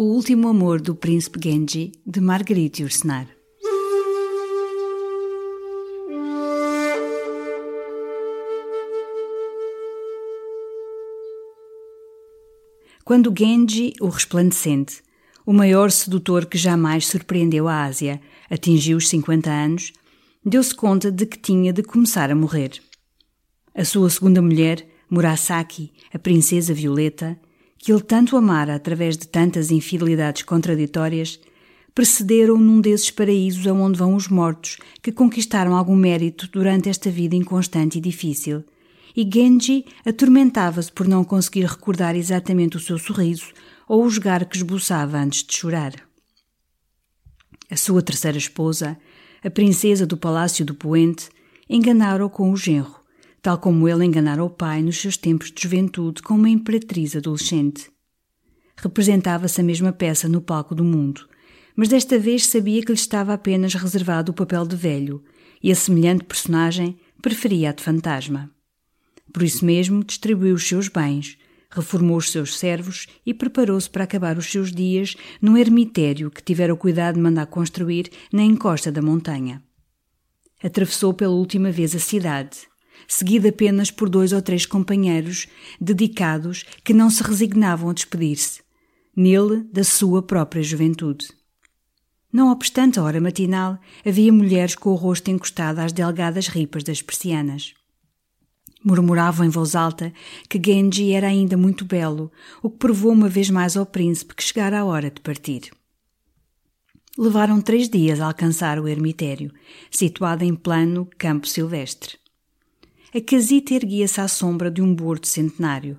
O Último Amor do Príncipe Genji, de Marguerite Yourcenar. Quando Genji, o resplandecente, o maior sedutor que jamais surpreendeu a Ásia, atingiu os 50 anos, deu-se conta de que tinha de começar a morrer. A sua segunda mulher, Murasaki, a princesa Violeta, que ele tanto amara através de tantas infidelidades contraditórias, precederam num desses paraísos aonde vão os mortos que conquistaram algum mérito durante esta vida inconstante e difícil – e Genji atormentava-se por não conseguir recordar exatamente o seu sorriso ou o jogar que esboçava antes de chorar. A sua terceira esposa, a princesa do Palácio do Poente, enganara-o com o genro, tal como ele enganara o pai nos seus tempos de juventude com uma imperatriz adolescente. Representava-se a mesma peça no palco do mundo, mas desta vez sabia que lhe estava apenas reservado o papel de velho, e a semelhante personagem preferia a de fantasma. Por isso mesmo, distribuiu os seus bens, reformou os seus servos e preparou-se para acabar os seus dias num ermitério que tivera o cuidado de mandar construir na encosta da montanha. Atravessou pela última vez a cidade, seguido apenas por dois ou três companheiros dedicados que não se resignavam a despedir-se, nele da sua própria juventude. Não obstante a hora matinal, havia mulheres com o rosto encostado às delgadas ripas das persianas. Murmuravam em voz alta que Genji era ainda muito belo, o que provou uma vez mais ao príncipe que chegara a hora de partir. Levaram três dias a alcançar o ermitério, situado em plano campo silvestre. A casita erguia-se à sombra de um bordo centenário.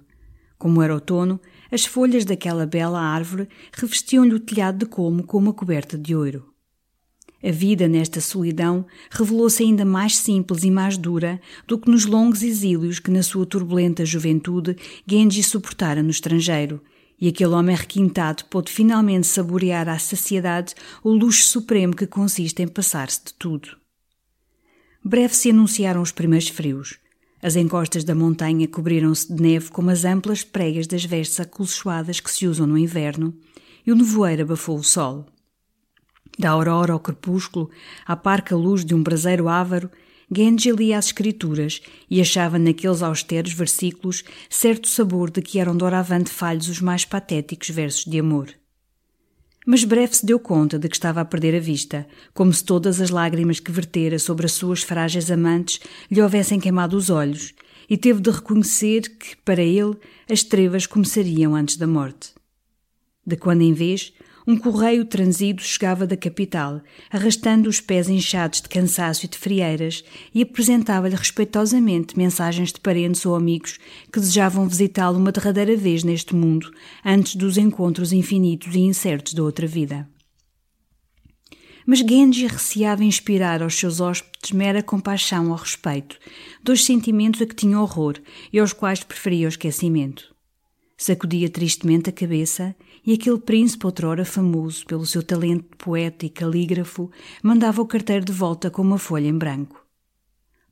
Como era outono, as folhas daquela bela árvore revestiam-lhe o telhado de colmo com uma coberta de ouro. A vida nesta solidão revelou-se ainda mais simples e mais dura do que nos longos exílios que na sua turbulenta juventude Genji suportara no estrangeiro, e aquele homem requintado pôde finalmente saborear à saciedade o luxo supremo que consiste em passar-se de tudo. Breve se anunciaram os primeiros frios. As encostas da montanha cobriram-se de neve como as amplas pregas das vestes acolchoadas que se usam no inverno, e o nevoeiro abafou o sol. Da aurora ao crepúsculo, à parca luz de um braseiro ávaro, Genji lia as escrituras e achava naqueles austeros versículos certo sabor de que eram doravante falhos os mais patéticos versos de amor. Mas breve se deu conta de que estava a perder a vista, como se todas as lágrimas que vertera sobre as suas frágeis amantes lhe houvessem queimado os olhos, e teve de reconhecer que, para ele, as trevas começariam antes da morte. De quando em vez, um correio transido chegava da capital, arrastando os pés inchados de cansaço e de frieiras, e apresentava-lhe respeitosamente mensagens de parentes ou amigos que desejavam visitá-lo uma derradeira vez neste mundo, antes dos encontros infinitos e incertos da outra vida. Mas Genji receava inspirar aos seus hóspedes mera compaixão ou respeito, dois sentimentos a que tinha horror e aos quais preferia o esquecimento. Sacudia tristemente a cabeça e aquele príncipe, outrora famoso pelo seu talento de poeta e calígrafo, mandava o carteiro de volta com uma folha em branco.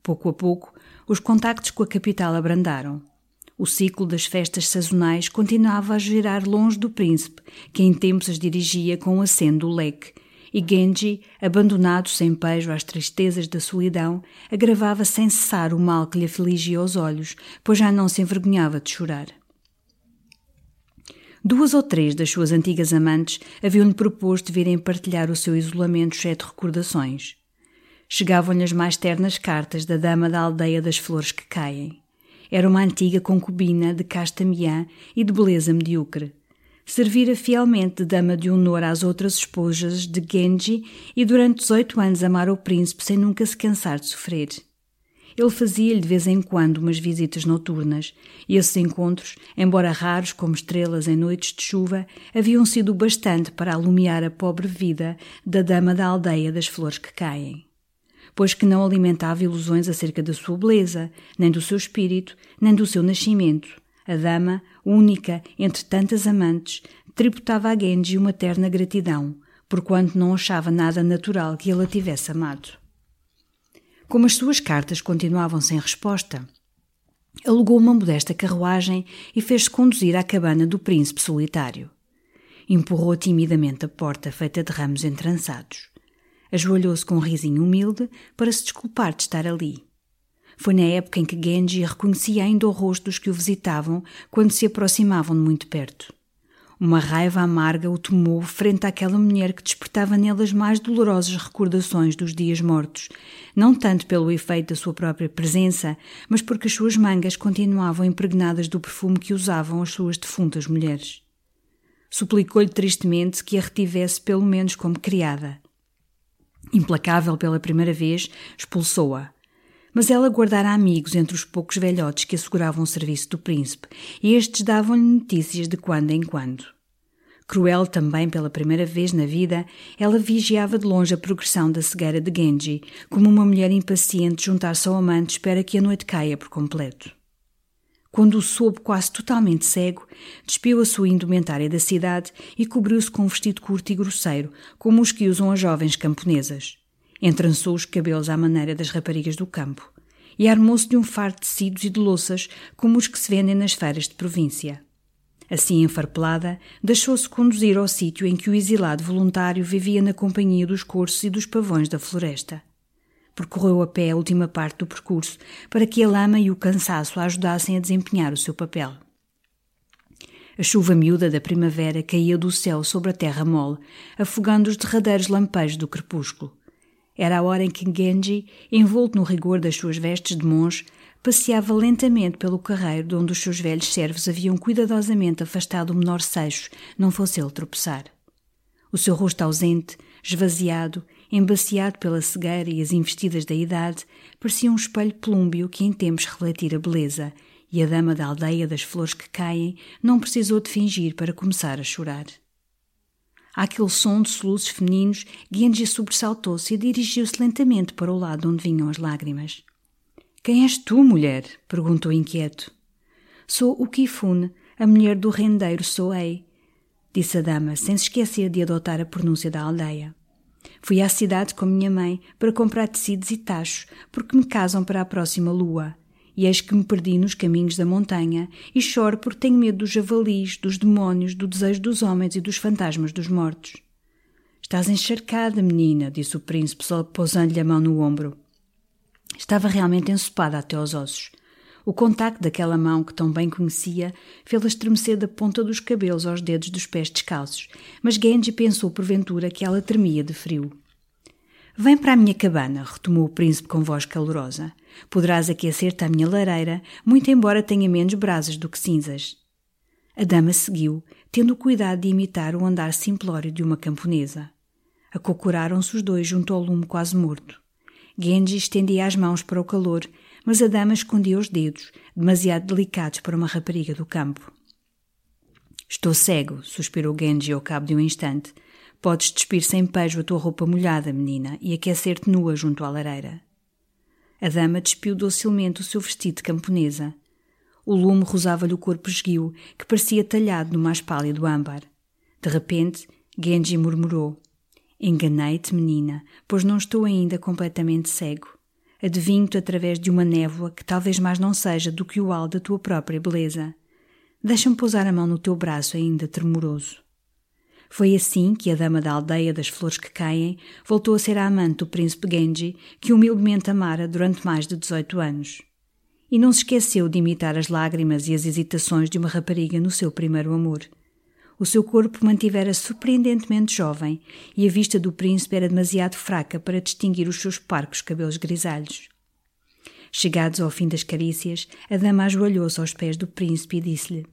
Pouco a pouco, os contactos com a capital abrandaram. O ciclo das festas sazonais continuava a girar longe do príncipe, que em tempos as dirigia com o aceno do leque, e Genji, abandonado sem pejo às tristezas da solidão, agravava sem cessar o mal que lhe afligia os olhos, pois já não se envergonhava de chorar. Duas ou três das suas antigas amantes haviam-lhe proposto virem partilhar o seu isolamento cheio de recordações. Chegavam-lhe as mais ternas cartas da dama da aldeia das flores que caem. Era uma antiga concubina de casta e de beleza medíocre. Servira fielmente de dama de honor às outras esposas de Genji e durante 18 anos amara o príncipe sem nunca se cansar de sofrer. Ele fazia-lhe de vez em quando umas visitas noturnas, e esses encontros, embora raros como estrelas em noites de chuva, haviam sido bastante para alumiar a pobre vida da dama da aldeia das flores que caem. Pois que não alimentava ilusões acerca da sua beleza, nem do seu espírito, nem do seu nascimento. A dama, única entre tantas amantes, tributava a Genji uma terna gratidão, porquanto não achava nada natural que ele a tivesse amado. Como as suas cartas continuavam sem resposta, alugou uma modesta carruagem e fez-se conduzir à cabana do príncipe solitário. Empurrou timidamente a porta feita de ramos entrançados. Ajoelhou-se com um risinho humilde para se desculpar de estar ali. Foi na época em que Genji reconhecia ainda o rosto dos que o visitavam quando se aproximavam de muito perto. Uma raiva amarga o tomou frente àquela mulher que despertava nele as mais dolorosas recordações dos dias mortos, não tanto pelo efeito da sua própria presença, mas porque as suas mangas continuavam impregnadas do perfume que usavam as suas defuntas mulheres. Suplicou-lhe tristemente que a retivesse pelo menos como criada. Implacável pela primeira vez, expulsou-a mas ela guardara amigos entre os poucos velhotes que asseguravam o serviço do príncipe, e estes davam-lhe notícias de quando em quando. Cruel também pela primeira vez na vida, ela vigiava de longe a progressão da cegueira de Genji, como uma mulher impaciente juntar-se ao amante espera que a noite caia por completo. Quando o soube quase totalmente cego, despiu a sua indumentária da cidade e cobriu-se com um vestido curto e grosseiro, como os que usam as jovens camponesas. Entrançou os cabelos à maneira das raparigas do campo e armou-se de um far de tecidos e de louças como os que se vendem nas feiras de província. Assim enfarpelada, deixou-se conduzir ao sítio em que o exilado voluntário vivia na companhia dos corços e dos pavões da floresta. Percorreu a pé a última parte do percurso para que a lama e o cansaço a ajudassem a desempenhar o seu papel. A chuva miúda da primavera caía do céu sobre a terra mole, afogando os derradeiros lampejos do crepúsculo. Era a hora em que Genji, envolto no rigor das suas vestes de monge, passeava lentamente pelo carreiro de onde os seus velhos servos haviam cuidadosamente afastado o menor seixo, não fosse ele tropeçar. O seu rosto ausente, esvaziado, embaciado pela cegueira e as investidas da idade, parecia um espelho plúmbio que em tempos refletira beleza, e a dama da aldeia das flores que caem não precisou de fingir para começar a chorar. Àquele som de soluços femininos, Genji sobressaltou-se e dirigiu-se lentamente para o lado onde vinham as lágrimas. Quem és tu, mulher? perguntou inquieto. Sou o Kifune, a mulher do rendeiro Soei, disse a dama, sem se esquecer de adotar a pronúncia da aldeia. Fui à cidade com minha mãe para comprar tecidos e tachos, porque me casam para a próxima lua e eis que me perdi nos caminhos da montanha e choro porque tenho medo dos javalis, dos demónios, do desejo dos homens e dos fantasmas dos mortos. Estás encharcada, menina, disse o príncipe, pousando-lhe a mão no ombro. Estava realmente ensopada até aos ossos. O contacto daquela mão que tão bem conhecia fê-la estremecer da ponta dos cabelos aos dedos dos pés descalços, mas Genji pensou porventura que ela tremia de frio. Vem para a minha cabana, retomou o príncipe com voz calorosa. Poderás aquecer-te à minha lareira, muito embora tenha menos brasas do que cinzas. A dama seguiu, tendo o cuidado de imitar o andar simplório de uma camponesa. Acocoraram-se os dois junto ao lume quase morto. Genji estendia as mãos para o calor, mas a dama escondia os dedos, demasiado delicados para uma rapariga do campo. Estou cego, suspirou Genji ao cabo de um instante. Podes despir sem pejo a tua roupa molhada, menina, e aquecer-te nua junto à lareira. A dama despiu docilmente o seu vestido de camponesa. O lume rosava-lhe o corpo esguio, que parecia talhado no mais pálido âmbar. De repente, Genji murmurou: Enganei-te, menina, pois não estou ainda completamente cego. Adivinho-te através de uma névoa que talvez mais não seja do que o halo da tua própria beleza. Deixa-me pousar a mão no teu braço ainda tremoroso. Foi assim que a dama da aldeia das flores que caem voltou a ser a amante do príncipe Genji, que humildemente amara durante mais de 18 anos. E não se esqueceu de imitar as lágrimas e as hesitações de uma rapariga no seu primeiro amor. O seu corpo mantivera surpreendentemente jovem e a vista do príncipe era demasiado fraca para distinguir os seus parcos cabelos grisalhos. Chegados ao fim das carícias, a dama ajoelhou-se aos pés do príncipe e disse-lhe: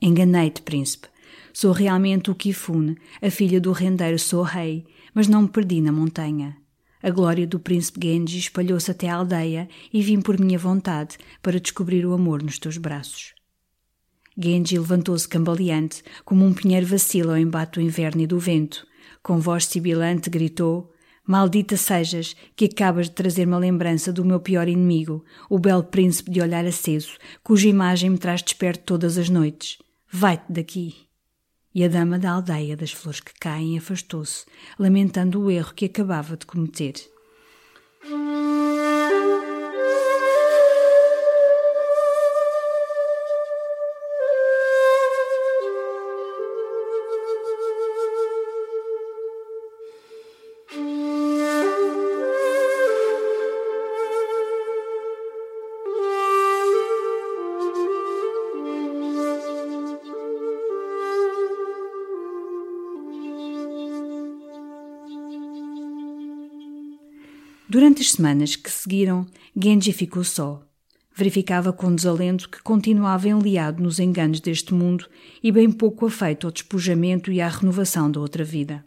Enganei-te, príncipe. Sou realmente o Kifune, a filha do rendeiro Sohei, mas não me perdi na montanha. A glória do príncipe Genji espalhou-se até à aldeia e vim por minha vontade para descobrir o amor nos teus braços. Genji levantou-se cambaleante, como um pinheiro vacila ao embate do inverno e do vento. Com voz sibilante gritou: Maldita sejas, que acabas de trazer uma lembrança do meu pior inimigo, o belo príncipe de olhar aceso, cuja imagem me traz desperto todas as noites. Vai-te daqui! E a dama da aldeia das flores que caem afastou-se, lamentando o erro que acabava de cometer. Durante as semanas que seguiram, Genji ficou só. Verificava com desalento que continuava enliado nos enganos deste mundo e bem pouco afeito ao despojamento e à renovação da outra vida.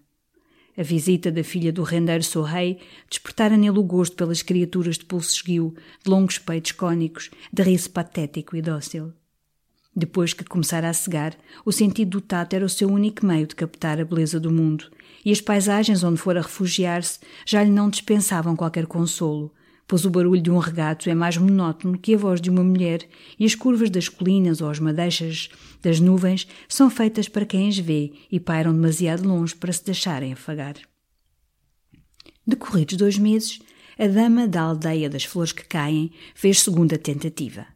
A visita da filha do rendeiro Sorrei despertara nele o gosto pelas criaturas de pulso esguio, de longos peitos cônicos, de riso patético e dócil. Depois que começara a cegar, o sentido do tato era o seu único meio de captar a beleza do mundo, e as paisagens onde fora refugiar-se já lhe não dispensavam qualquer consolo, pois o barulho de um regato é mais monótono que a voz de uma mulher, e as curvas das colinas ou as madeixas das nuvens são feitas para quem as vê e pairam demasiado longe para se deixarem afagar. Decorridos dois meses, a dama da aldeia das flores que caem fez segunda tentativa.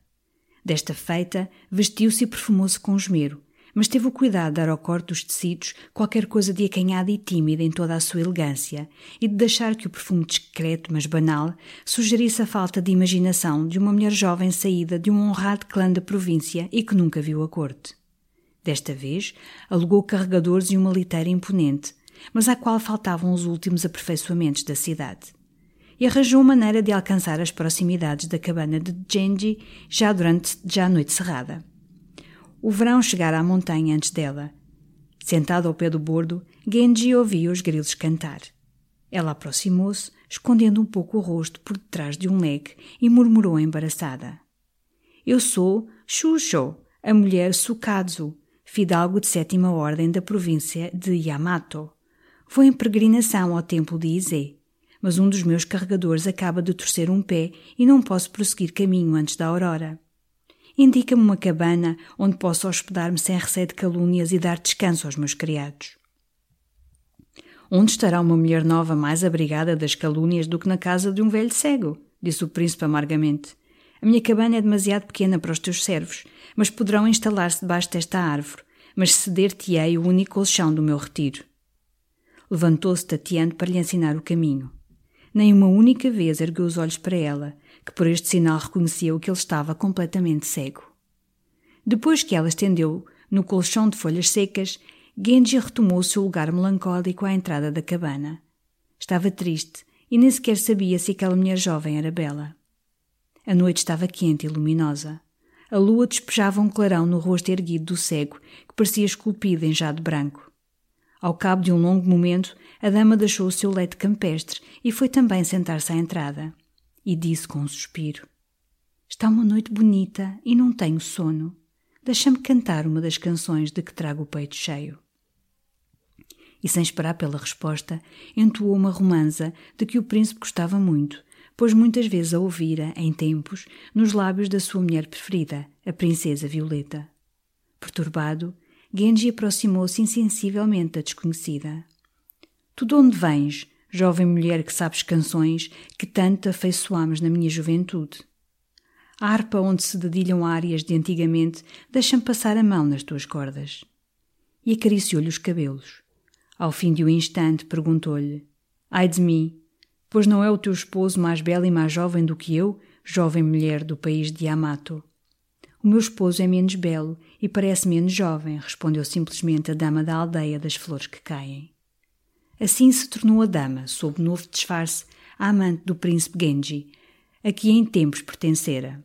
Desta feita, vestiu-se e perfumou-se com esmero, mas teve o cuidado de dar ao corte dos tecidos qualquer coisa de acanhada e tímida em toda a sua elegância e de deixar que o perfume discreto, mas banal, sugerisse a falta de imaginação de uma mulher jovem saída de um honrado clã da província e que nunca viu a corte. Desta vez, alugou carregadores e uma liteira imponente, mas à qual faltavam os últimos aperfeiçoamentos da cidade e arranjou maneira de alcançar as proximidades da cabana de Genji já durante já a noite cerrada. O verão chegara à montanha antes dela. Sentado ao pé do bordo, Genji ouvia os grilos cantar. Ela aproximou-se, escondendo um pouco o rosto por detrás de um leque, e murmurou embaraçada. Eu sou Shusho, a mulher Sukadzu, fidalgo de sétima ordem da província de Yamato. Vou em peregrinação ao templo de Ise mas um dos meus carregadores acaba de torcer um pé e não posso prosseguir caminho antes da aurora. Indica-me uma cabana onde possa hospedar-me sem receio de calúnias e dar descanso aos meus criados. Onde estará uma mulher nova mais abrigada das calúnias do que na casa de um velho cego? disse o príncipe amargamente. A minha cabana é demasiado pequena para os teus servos, mas poderão instalar-se debaixo desta árvore, mas ceder-te-ei o único colchão do meu retiro. Levantou-se tateando para lhe ensinar o caminho nem uma única vez ergueu os olhos para ela, que por este sinal reconheceu que ele estava completamente cego. Depois que ela estendeu no colchão de folhas secas, Genji retomou o seu lugar melancólico à entrada da cabana. Estava triste e nem sequer sabia se aquela mulher jovem era bela. A noite estava quente e luminosa. A lua despejava um clarão no rosto erguido do cego, que parecia esculpido em jade branco. Ao cabo de um longo momento, a dama deixou o seu leite campestre e foi também sentar-se à entrada. E disse com um suspiro: Está uma noite bonita e não tenho sono. Deixa-me cantar uma das canções de que trago o peito cheio. E sem esperar pela resposta, entoou uma romanza de que o príncipe gostava muito, pois muitas vezes a ouvira, em tempos, nos lábios da sua mulher preferida, a princesa Violeta. Perturbado, Genji aproximou-se insensivelmente da desconhecida. Tu de onde vens, jovem mulher que sabes canções que tanto afeiçoámos na minha juventude? A harpa onde se dedilham áreas de antigamente deixa-me passar a mão nas tuas cordas. E acariciou-lhe os cabelos. Ao fim de um instante perguntou-lhe: Ai de mim, pois não é o teu esposo mais belo e mais jovem do que eu, jovem mulher do país de Yamato? O meu esposo é menos belo e parece menos jovem, respondeu simplesmente a dama da aldeia das flores que caem. Assim se tornou a dama, sob novo disfarce, a amante do príncipe Genji, a que em tempos pertencera.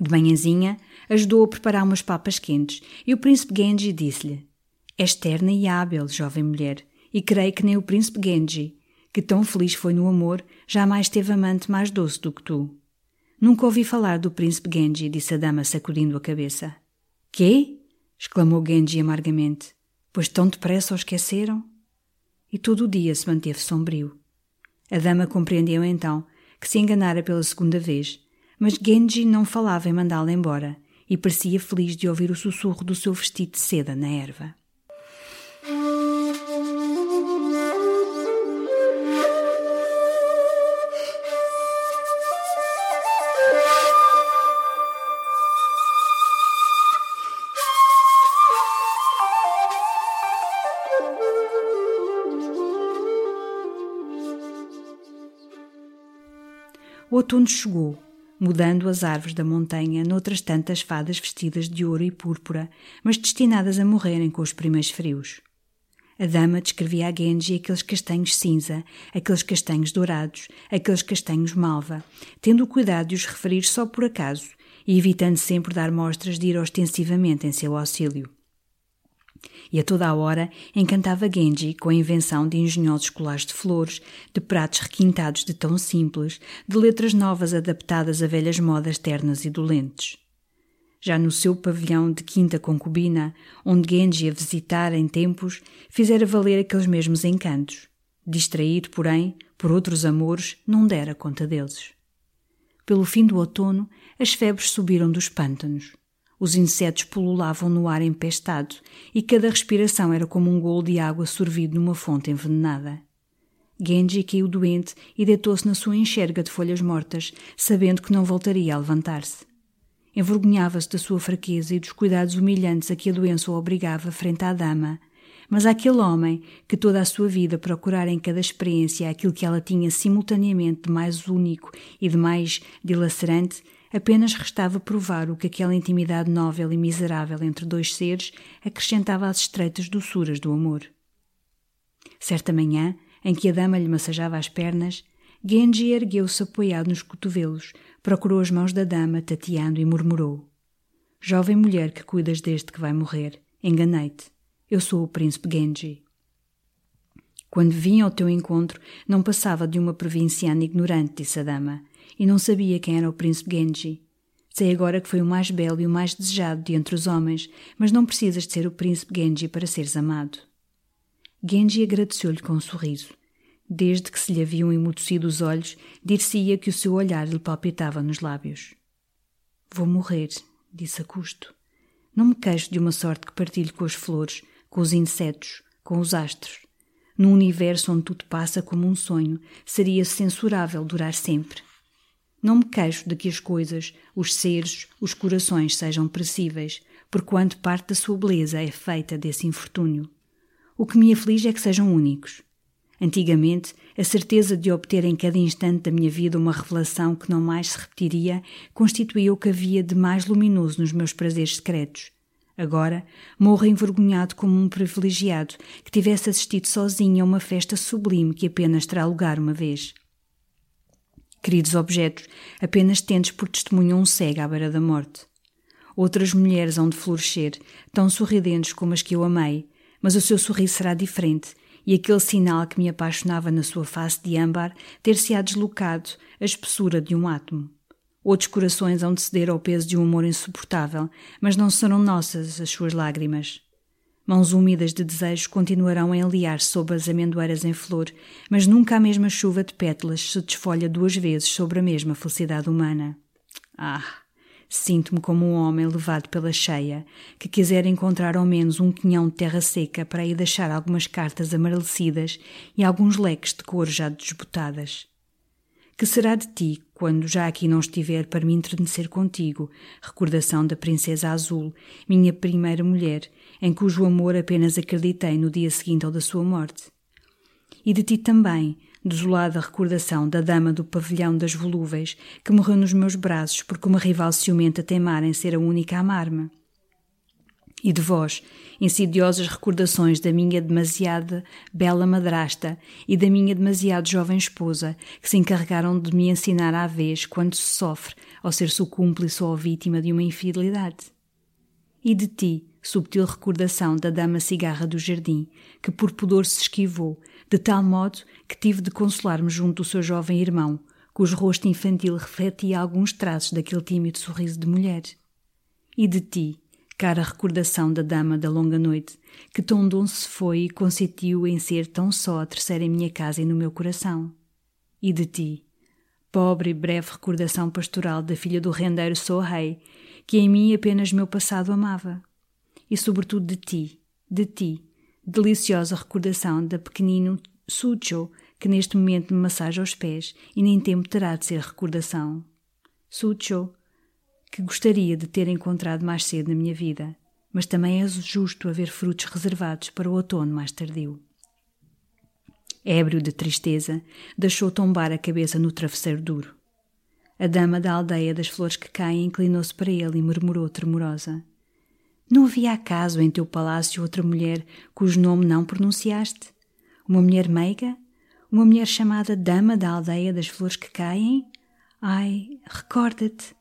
De manhãzinha, ajudou a preparar umas papas quentes e o príncipe Genji disse-lhe: És terna e hábil, jovem mulher, e creio que nem o príncipe Genji, que tão feliz foi no amor, jamais teve amante mais doce do que tu. Nunca ouvi falar do príncipe Genji, disse a dama sacudindo a cabeça. Quê? exclamou Genji amargamente. Pois tão depressa o esqueceram? E todo o dia se manteve sombrio. A dama compreendeu então que se enganara pela segunda vez, mas Genji não falava em mandá-la embora e parecia feliz de ouvir o sussurro do seu vestido de seda na erva. Outono chegou, mudando as árvores da montanha noutras tantas fadas vestidas de ouro e púrpura, mas destinadas a morrerem com os primeiros frios. A dama descrevia a Genji aqueles castanhos cinza, aqueles castanhos dourados, aqueles castanhos malva, tendo o cuidado de os referir só por acaso e evitando sempre dar mostras de ir ostensivamente em seu auxílio e a toda a hora encantava Genji com a invenção de engenhosos colares de flores, de pratos requintados de tão simples, de letras novas adaptadas a velhas modas ternas e dolentes. Já no seu pavilhão de quinta concubina, onde Genji a visitar em tempos, fizera valer aqueles mesmos encantos. Distraído, porém, por outros amores, não dera conta deles. Pelo fim do outono, as febres subiram dos pântanos. Os insetos pululavam no ar empestado e cada respiração era como um golo de água sorvido numa fonte envenenada. Genji caiu doente e deitou-se na sua enxerga de folhas mortas, sabendo que não voltaria a levantar-se. Envergonhava-se da sua fraqueza e dos cuidados humilhantes a que a doença o obrigava frente à dama, mas aquele homem que toda a sua vida procurara em cada experiência aquilo que ela tinha simultaneamente de mais único e de mais dilacerante, Apenas restava provar o que aquela intimidade nóvel e miserável entre dois seres acrescentava às estreitas doçuras do amor. Certa manhã, em que a dama lhe massajava as pernas, Genji ergueu-se apoiado nos cotovelos, procurou as mãos da dama, tateando e murmurou: Jovem mulher que cuidas deste que vai morrer, enganei-te. Eu sou o príncipe Genji. Quando vim ao teu encontro, não passava de uma provinciana ignorante, disse a dama e não sabia quem era o príncipe Genji. Sei agora que foi o mais belo e o mais desejado de entre os homens, mas não precisas de ser o príncipe Genji para seres amado. Genji agradeceu-lhe com um sorriso. Desde que se lhe haviam emudecido os olhos, dir-se-ia que o seu olhar lhe palpitava nos lábios. Vou morrer, disse a custo. Não me queixo de uma sorte que partilho com as flores, com os insetos, com os astros. Num universo onde tudo passa como um sonho, seria censurável durar sempre. Não me queixo de que as coisas, os seres, os corações sejam perecíveis, porquanto parte da sua beleza é feita desse infortúnio. O que me aflige é que sejam únicos. Antigamente, a certeza de obter em cada instante da minha vida uma revelação que não mais se repetiria constituía o que havia de mais luminoso nos meus prazeres secretos. Agora morro envergonhado como um privilegiado que tivesse assistido sozinho a uma festa sublime que apenas terá lugar uma vez. Queridos objetos, apenas tendes por testemunho um cego à beira da morte. Outras mulheres hão de florescer, tão sorridentes como as que eu amei, mas o seu sorriso será diferente, e aquele sinal que me apaixonava na sua face de âmbar ter-se-á deslocado a espessura de um átomo. Outros corações hão de ceder ao peso de um amor insuportável, mas não serão nossas as suas lágrimas. Mãos úmidas de desejo continuarão a enliar-se sob as amendoeiras em flor, mas nunca a mesma chuva de pétalas se desfolha duas vezes sobre a mesma felicidade humana. Ah! Sinto-me como um homem levado pela cheia, que quiser encontrar ao menos um quinhão de terra seca para aí deixar algumas cartas amarelecidas e alguns leques de cor já desbotadas. Que será de ti quando já aqui não estiver para me entretecer contigo, recordação da Princesa Azul, minha primeira mulher, em cujo amor apenas acreditei no dia seguinte ao da sua morte? E de ti também, desolada recordação da dama do pavilhão das volúveis, que morreu nos meus braços porque uma rival ciumenta teimara em ser a única a amar-me. E de vós, insidiosas recordações da minha demasiada bela madrasta e da minha demasiado jovem esposa, que se encarregaram de me ensinar à vez quando se sofre ao ser-se o cúmplice ou vítima de uma infidelidade. E de ti, subtil recordação da dama cigarra do jardim, que por pudor se esquivou, de tal modo que tive de consolar-me junto do seu jovem irmão, cujo rosto infantil refletia alguns traços daquele tímido sorriso de mulher. E de ti, cara recordação da dama da longa noite, que tão doce se foi e consentiu em ser tão só a terceira em minha casa e no meu coração. E de ti, pobre e breve recordação pastoral da filha do rendeiro sou rei, que em mim apenas meu passado amava. E sobretudo de ti, de ti, deliciosa recordação da pequenino Sucho, que neste momento me massaja os pés e nem tempo terá de ser recordação. Sucho, que gostaria de ter encontrado mais cedo na minha vida, mas também é justo haver frutos reservados para o outono mais tardio. Ébrio de tristeza, deixou tombar a cabeça no travesseiro duro. A dama da aldeia das flores que caem inclinou-se para ele e murmurou tremorosa: não havia acaso em teu palácio outra mulher cujo nome não pronunciaste? Uma mulher meiga? Uma mulher chamada Dama da Aldeia das Flores que Caem? Ai, recorda-te!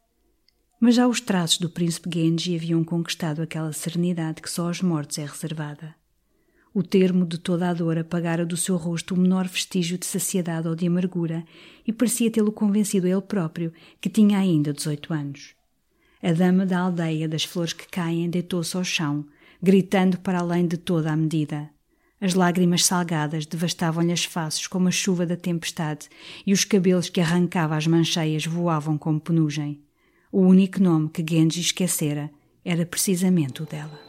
Mas já os traços do príncipe Genji haviam conquistado aquela serenidade que só aos mortos é reservada. O termo de toda a dor apagara do seu rosto o menor vestígio de saciedade ou de amargura e parecia tê-lo convencido ele próprio que tinha ainda dezoito anos. A dama da aldeia das flores que caem deitou-se ao chão, gritando para além de toda a medida. As lágrimas salgadas devastavam-lhe as faces como a chuva da tempestade e os cabelos que arrancava às mancheias voavam como penugem. O único nome que Genji esquecera era precisamente o dela.